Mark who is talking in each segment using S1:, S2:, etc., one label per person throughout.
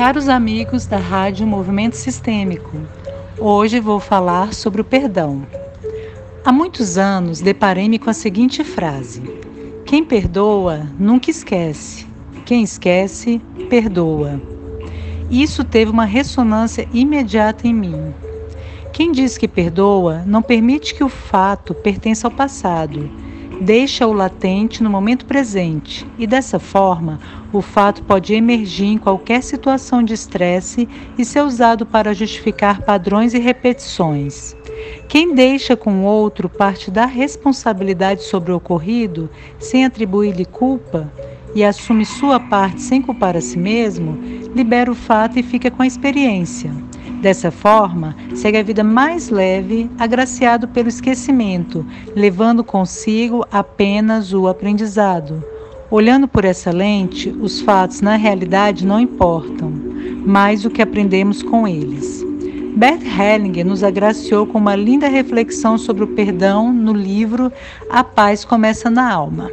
S1: Caros amigos da Rádio Movimento Sistêmico, hoje vou falar sobre o perdão. Há muitos anos deparei-me com a seguinte frase: Quem perdoa nunca esquece, quem esquece, perdoa. Isso teve uma ressonância imediata em mim. Quem diz que perdoa não permite que o fato pertença ao passado deixa-o latente no momento presente e, dessa forma, o fato pode emergir em qualquer situação de estresse e ser usado para justificar padrões e repetições. Quem deixa com o outro parte da responsabilidade sobre o ocorrido, sem atribuir-lhe culpa, e assume sua parte sem culpar a si mesmo, libera o fato e fica com a experiência. Dessa forma, segue a vida mais leve, agraciado pelo esquecimento, levando consigo apenas o aprendizado. Olhando por essa lente, os fatos na realidade não importam, mais o que aprendemos com eles. Bert Hellinger nos agraciou com uma linda reflexão sobre o perdão no livro A Paz Começa na Alma.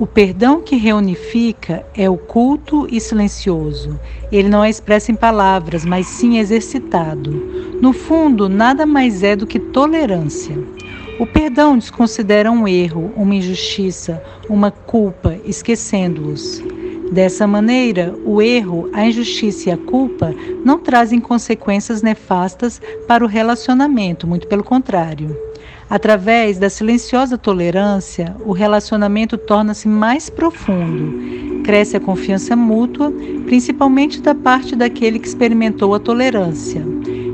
S1: O perdão que reunifica é oculto e silencioso. Ele não é expresso em palavras, mas sim exercitado. No fundo, nada mais é do que tolerância. O perdão desconsidera um erro, uma injustiça, uma culpa, esquecendo-os. Dessa maneira, o erro, a injustiça e a culpa não trazem consequências nefastas para o relacionamento, muito pelo contrário. Através da silenciosa tolerância, o relacionamento torna-se mais profundo. Cresce a confiança mútua, principalmente da parte daquele que experimentou a tolerância.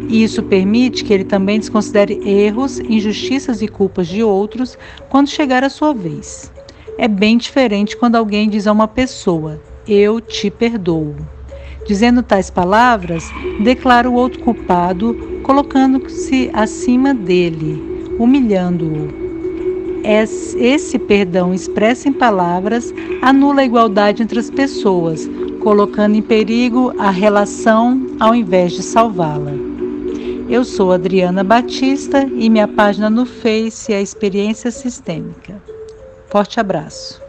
S1: E isso permite que ele também desconsidere erros, injustiças e culpas de outros quando chegar a sua vez. É bem diferente quando alguém diz a uma pessoa: Eu te perdoo. Dizendo tais palavras, declara o outro culpado, colocando-se acima dele humilhando-o. Esse perdão expresso em palavras anula a igualdade entre as pessoas, colocando em perigo a relação ao invés de salvá-la. Eu sou Adriana Batista e minha página no Face é Experiência Sistêmica. Forte abraço.